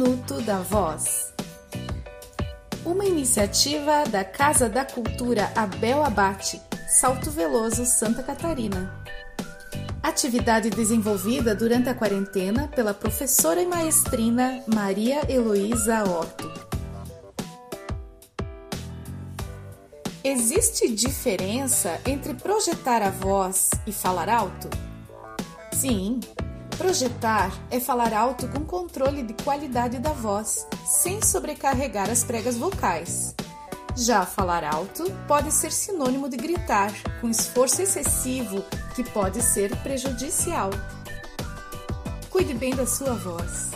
Minuto da Voz. Uma iniciativa da Casa da Cultura Abel Abate, Salto Veloso, Santa Catarina. Atividade desenvolvida durante a quarentena pela professora e maestrina Maria Heloísa Otto. Existe diferença entre projetar a voz e falar alto? Sim, Projetar é falar alto com controle de qualidade da voz, sem sobrecarregar as pregas vocais. Já falar alto pode ser sinônimo de gritar, com esforço excessivo, que pode ser prejudicial. Cuide bem da sua voz.